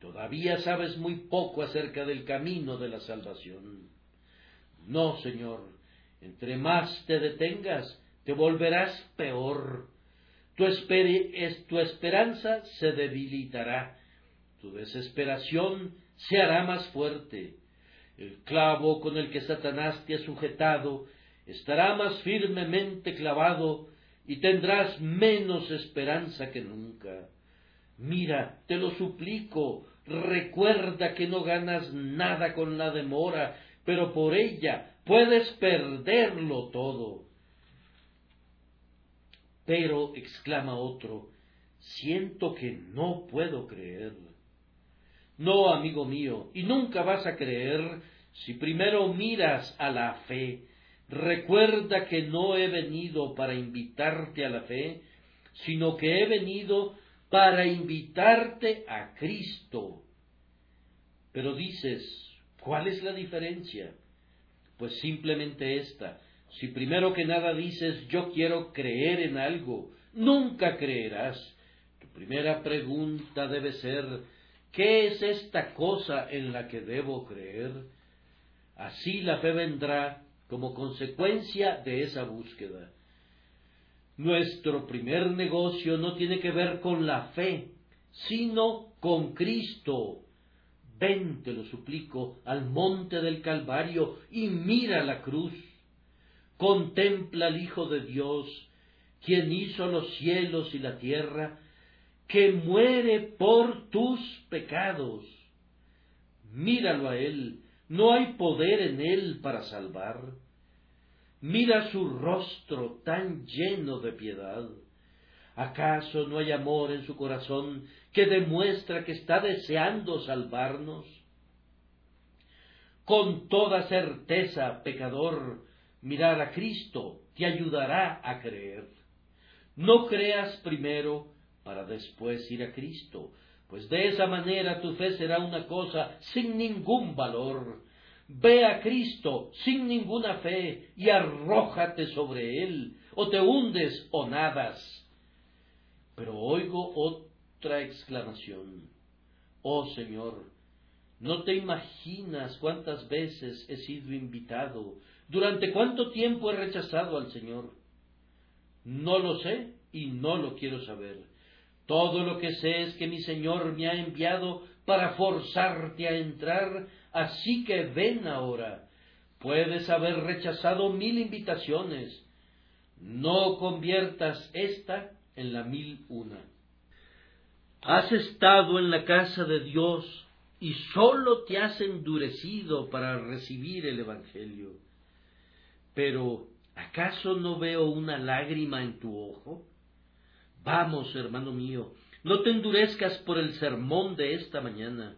S1: todavía sabes muy poco acerca del camino de la salvación. No, Señor, entre más te detengas, te volverás peor. Tu, tu esperanza se debilitará, tu desesperación se hará más fuerte. El clavo con el que Satanás te ha sujetado estará más firmemente clavado y tendrás menos esperanza que nunca. Mira, te lo suplico, recuerda que no ganas nada con la demora, pero por ella puedes perderlo todo. Pero, exclama otro, siento que no puedo creer. No, amigo mío, y nunca vas a creer si primero miras a la fe, Recuerda que no he venido para invitarte a la fe, sino que he venido para invitarte a Cristo. Pero dices, ¿cuál es la diferencia? Pues simplemente esta. Si primero que nada dices, yo quiero creer en algo, nunca creerás. Tu primera pregunta debe ser, ¿qué es esta cosa en la que debo creer? Así la fe vendrá como consecuencia de esa búsqueda. Nuestro primer negocio no tiene que ver con la fe, sino con Cristo. Ven, te lo suplico, al monte del Calvario y mira la cruz. Contempla al Hijo de Dios, quien hizo los cielos y la tierra, que muere por tus pecados. Míralo a Él, no hay poder en Él para salvar. Mira su rostro tan lleno de piedad. ¿Acaso no hay amor en su corazón que demuestra que está deseando salvarnos? Con toda certeza, pecador, mirar a Cristo te ayudará a creer. No creas primero para después ir a Cristo, pues de esa manera tu fe será una cosa sin ningún valor. Ve a Cristo sin ninguna fe y arrójate sobre Él, o te hundes o nadas. Pero oigo otra exclamación. Oh Señor, no te imaginas cuántas veces he sido invitado, durante cuánto tiempo he rechazado al Señor. No lo sé y no lo quiero saber. Todo lo que sé es que mi Señor me ha enviado para forzarte a entrar, así que ven ahora. Puedes haber rechazado mil invitaciones. No conviertas esta en la mil una. Has estado en la casa de Dios y sólo te has endurecido para recibir el Evangelio. Pero, ¿acaso no veo una lágrima en tu ojo? Vamos, hermano mío, no te endurezcas por el sermón de esta mañana.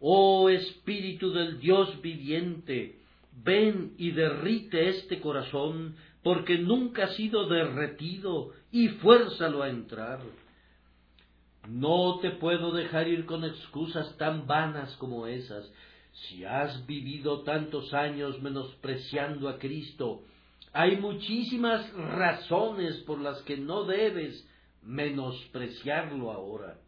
S1: Oh Espíritu del Dios viviente, ven y derrite este corazón, porque nunca ha sido derretido, y fuérzalo a entrar. No te puedo dejar ir con excusas tan vanas como esas. Si has vivido tantos años menospreciando a Cristo, hay muchísimas razones por las que no debes menospreciarlo ahora.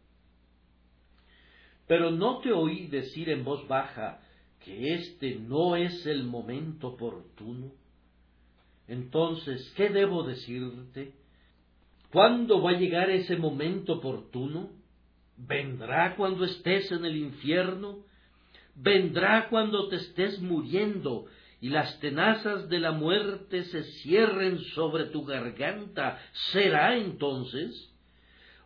S1: Pero no te oí decir en voz baja que este no es el momento oportuno. Entonces, ¿qué debo decirte? ¿Cuándo va a llegar ese momento oportuno? ¿Vendrá cuando estés en el infierno? ¿Vendrá cuando te estés muriendo y las tenazas de la muerte se cierren sobre tu garganta, ¿será entonces?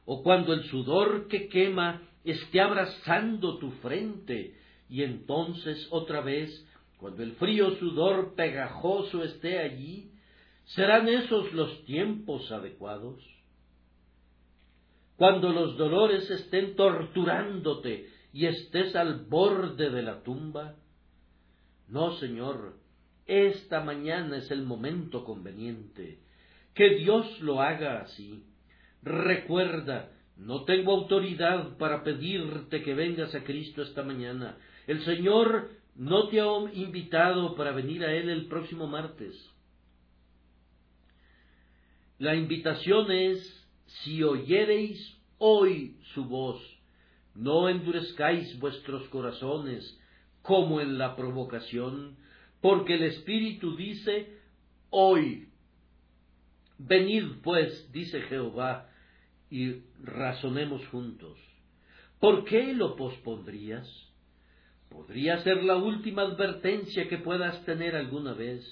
S1: ¿O cuando el sudor que quema esté abrazando tu frente, y entonces otra vez, cuando el frío sudor pegajoso esté allí, ¿serán esos los tiempos adecuados? Cuando los dolores estén torturándote y estés al borde de la tumba, no, Señor, esta mañana es el momento conveniente. Que Dios lo haga así. Recuerda, no tengo autoridad para pedirte que vengas a Cristo esta mañana. El Señor no te ha invitado para venir a Él el próximo martes. La invitación es, si oyereis hoy su voz, no endurezcáis vuestros corazones como en la provocación, porque el Espíritu dice, hoy. Venid pues, dice Jehová, y razonemos juntos. ¿Por qué lo pospondrías? Podría ser la última advertencia que puedas tener alguna vez.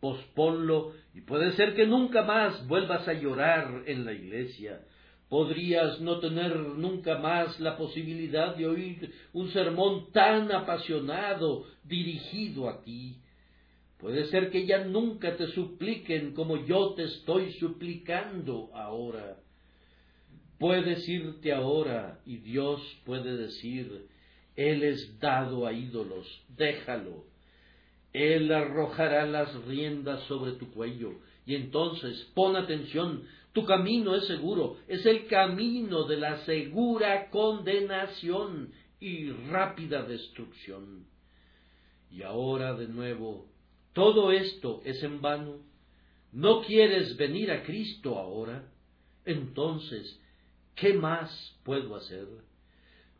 S1: Posponlo y puede ser que nunca más vuelvas a llorar en la iglesia. Podrías no tener nunca más la posibilidad de oír un sermón tan apasionado dirigido a ti. Puede ser que ya nunca te supliquen como yo te estoy suplicando ahora. Puedes irte ahora y Dios puede decir, Él es dado a ídolos, déjalo. Él arrojará las riendas sobre tu cuello y entonces pon atención, tu camino es seguro, es el camino de la segura condenación y rápida destrucción. Y ahora de nuevo todo esto es en vano. ¿No quieres venir a Cristo ahora? Entonces, ¿qué más puedo hacer?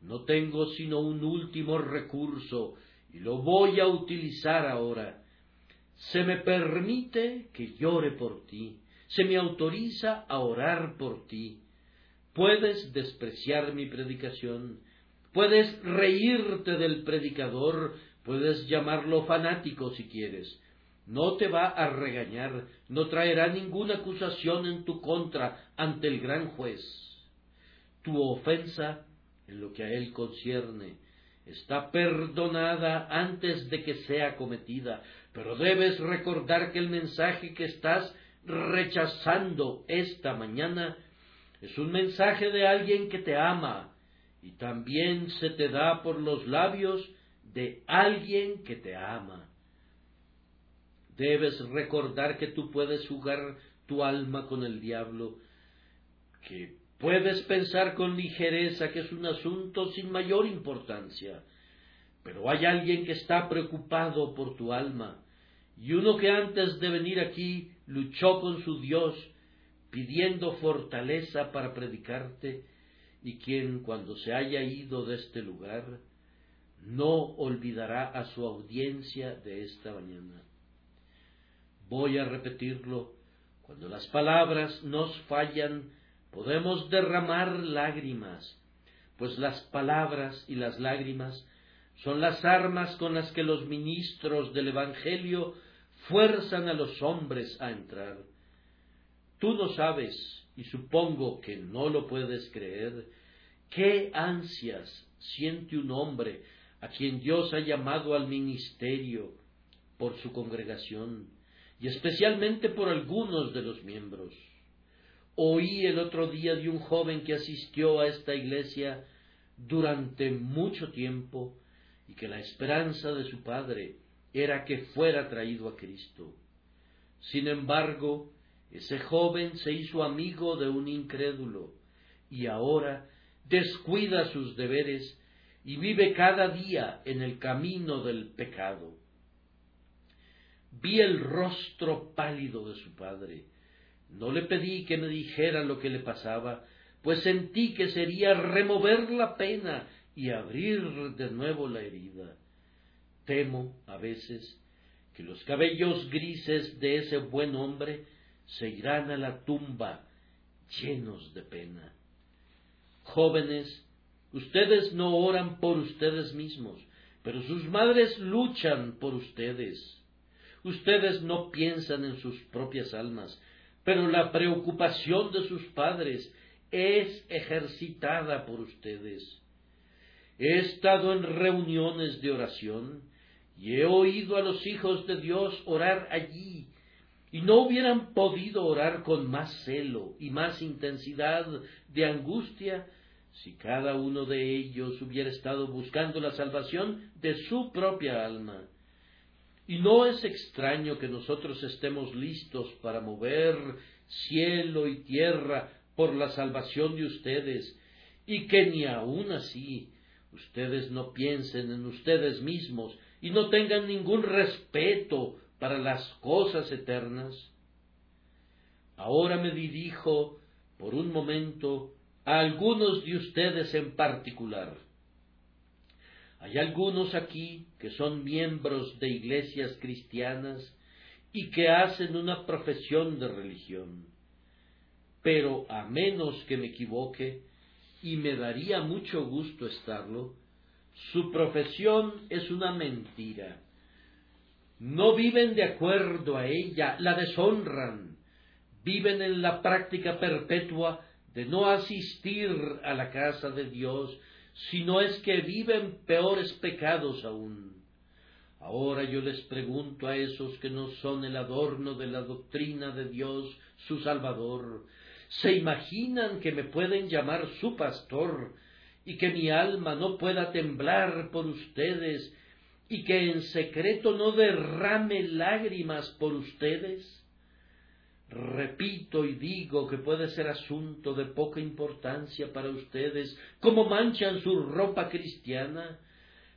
S1: No tengo sino un último recurso, y lo voy a utilizar ahora. Se me permite que llore por ti, se me autoriza a orar por ti. Puedes despreciar mi predicación, puedes reírte del predicador, puedes llamarlo fanático si quieres. No te va a regañar, no traerá ninguna acusación en tu contra ante el gran juez. Tu ofensa, en lo que a él concierne, está perdonada antes de que sea cometida, pero debes recordar que el mensaje que estás rechazando esta mañana es un mensaje de alguien que te ama y también se te da por los labios de alguien que te ama. Debes recordar que tú puedes jugar tu alma con el diablo, que Puedes pensar con ligereza que es un asunto sin mayor importancia, pero hay alguien que está preocupado por tu alma, y uno que antes de venir aquí luchó con su Dios, pidiendo fortaleza para predicarte, y quien cuando se haya ido de este lugar, no olvidará a su audiencia de esta mañana. Voy a repetirlo, cuando las palabras nos fallan, podemos derramar lágrimas, pues las palabras y las lágrimas son las armas con las que los ministros del Evangelio fuerzan a los hombres a entrar. Tú no sabes, y supongo que no lo puedes creer, qué ansias siente un hombre a quien Dios ha llamado al ministerio por su congregación, y especialmente por algunos de los miembros. Oí el otro día de un joven que asistió a esta iglesia durante mucho tiempo y que la esperanza de su padre era que fuera traído a Cristo. Sin embargo, ese joven se hizo amigo de un incrédulo y ahora descuida sus deberes y vive cada día en el camino del pecado. Vi el rostro pálido de su padre no le pedí que me dijera lo que le pasaba, pues sentí que sería remover la pena y abrir de nuevo la herida. Temo, a veces, que los cabellos grises de ese buen hombre se irán a la tumba llenos de pena. Jóvenes, ustedes no oran por ustedes mismos, pero sus madres luchan por ustedes. Ustedes no piensan en sus propias almas, pero la preocupación de sus padres es ejercitada por ustedes. He estado en reuniones de oración y he oído a los hijos de Dios orar allí, y no hubieran podido orar con más celo y más intensidad de angustia si cada uno de ellos hubiera estado buscando la salvación de su propia alma. Y no es extraño que nosotros estemos listos para mover cielo y tierra por la salvación de ustedes, y que ni aun así ustedes no piensen en ustedes mismos y no tengan ningún respeto para las cosas eternas. Ahora me dirijo por un momento a algunos de ustedes en particular. Hay algunos aquí que son miembros de iglesias cristianas y que hacen una profesión de religión. Pero a menos que me equivoque, y me daría mucho gusto estarlo, su profesión es una mentira. No viven de acuerdo a ella, la deshonran, viven en la práctica perpetua de no asistir a la casa de Dios, sino es que viven peores pecados aún. Ahora yo les pregunto a esos que no son el adorno de la doctrina de Dios, su Salvador, ¿se imaginan que me pueden llamar su pastor y que mi alma no pueda temblar por ustedes y que en secreto no derrame lágrimas por ustedes? Repito y digo que puede ser asunto de poca importancia para ustedes, como manchan su ropa cristiana,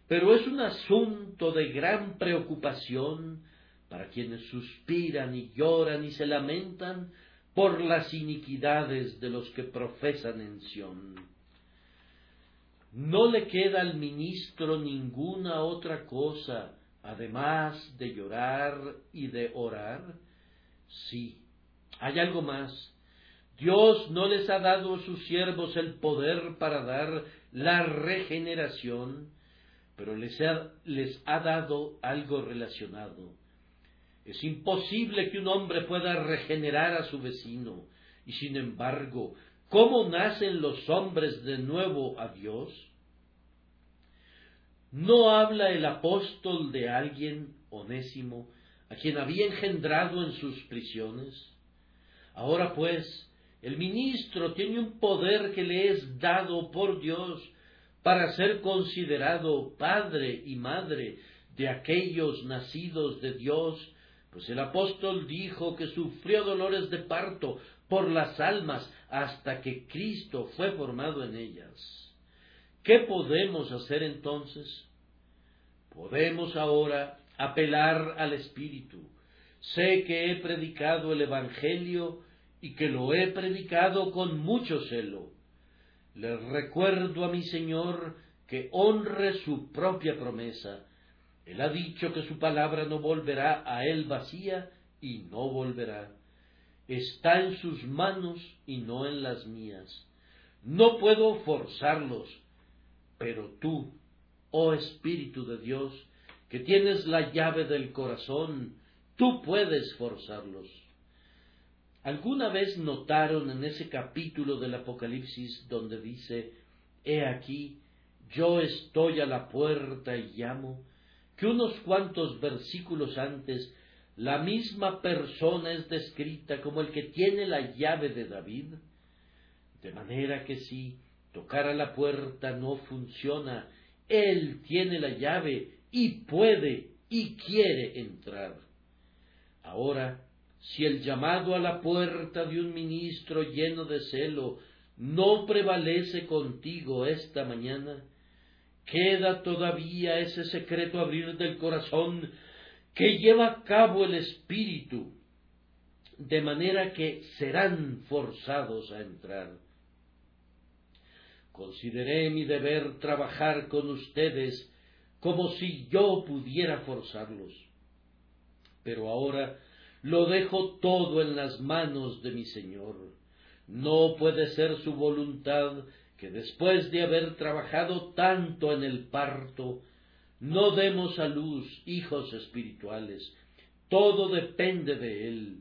S1: pero es un asunto de gran preocupación para quienes suspiran y lloran y se lamentan por las iniquidades de los que profesan en Sión. no le queda al ministro ninguna otra cosa además de llorar y de orar. Sí, hay algo más. Dios no les ha dado a sus siervos el poder para dar la regeneración, pero les ha, les ha dado algo relacionado. Es imposible que un hombre pueda regenerar a su vecino, y sin embargo, ¿cómo nacen los hombres de nuevo a Dios? ¿No habla el apóstol de alguien, onésimo, a quien había engendrado en sus prisiones? Ahora pues, el ministro tiene un poder que le es dado por Dios para ser considerado padre y madre de aquellos nacidos de Dios, pues el apóstol dijo que sufrió dolores de parto por las almas hasta que Cristo fue formado en ellas. ¿Qué podemos hacer entonces? Podemos ahora apelar al Espíritu. Sé que he predicado el Evangelio y que lo he predicado con mucho celo. Le recuerdo a mi Señor que honre su propia promesa. Él ha dicho que su palabra no volverá a él vacía y no volverá. Está en sus manos y no en las mías. No puedo forzarlos, pero tú, oh Espíritu de Dios, que tienes la llave del corazón, tú puedes forzarlos. ¿Alguna vez notaron en ese capítulo del Apocalipsis donde dice, He aquí, yo estoy a la puerta y llamo, que unos cuantos versículos antes la misma persona es descrita como el que tiene la llave de David? De manera que si tocar a la puerta no funciona, él tiene la llave y puede y quiere entrar. Ahora, si el llamado a la puerta de un ministro lleno de celo no prevalece contigo esta mañana, queda todavía ese secreto abrir del corazón que lleva a cabo el Espíritu, de manera que serán forzados a entrar. Consideré mi deber trabajar con ustedes como si yo pudiera forzarlos. Pero ahora lo dejo todo en las manos de mi Señor. No puede ser su voluntad que después de haber trabajado tanto en el parto, no demos a luz hijos espirituales. Todo depende de Él.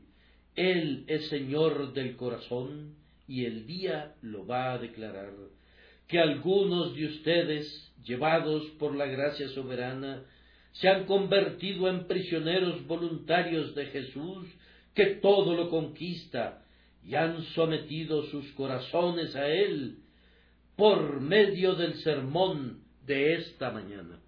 S1: Él es Señor del corazón y el día lo va a declarar. Que algunos de ustedes, llevados por la gracia soberana, se han convertido en prisioneros voluntarios de Jesús, que todo lo conquista, y han sometido sus corazones a Él por medio del sermón de esta mañana.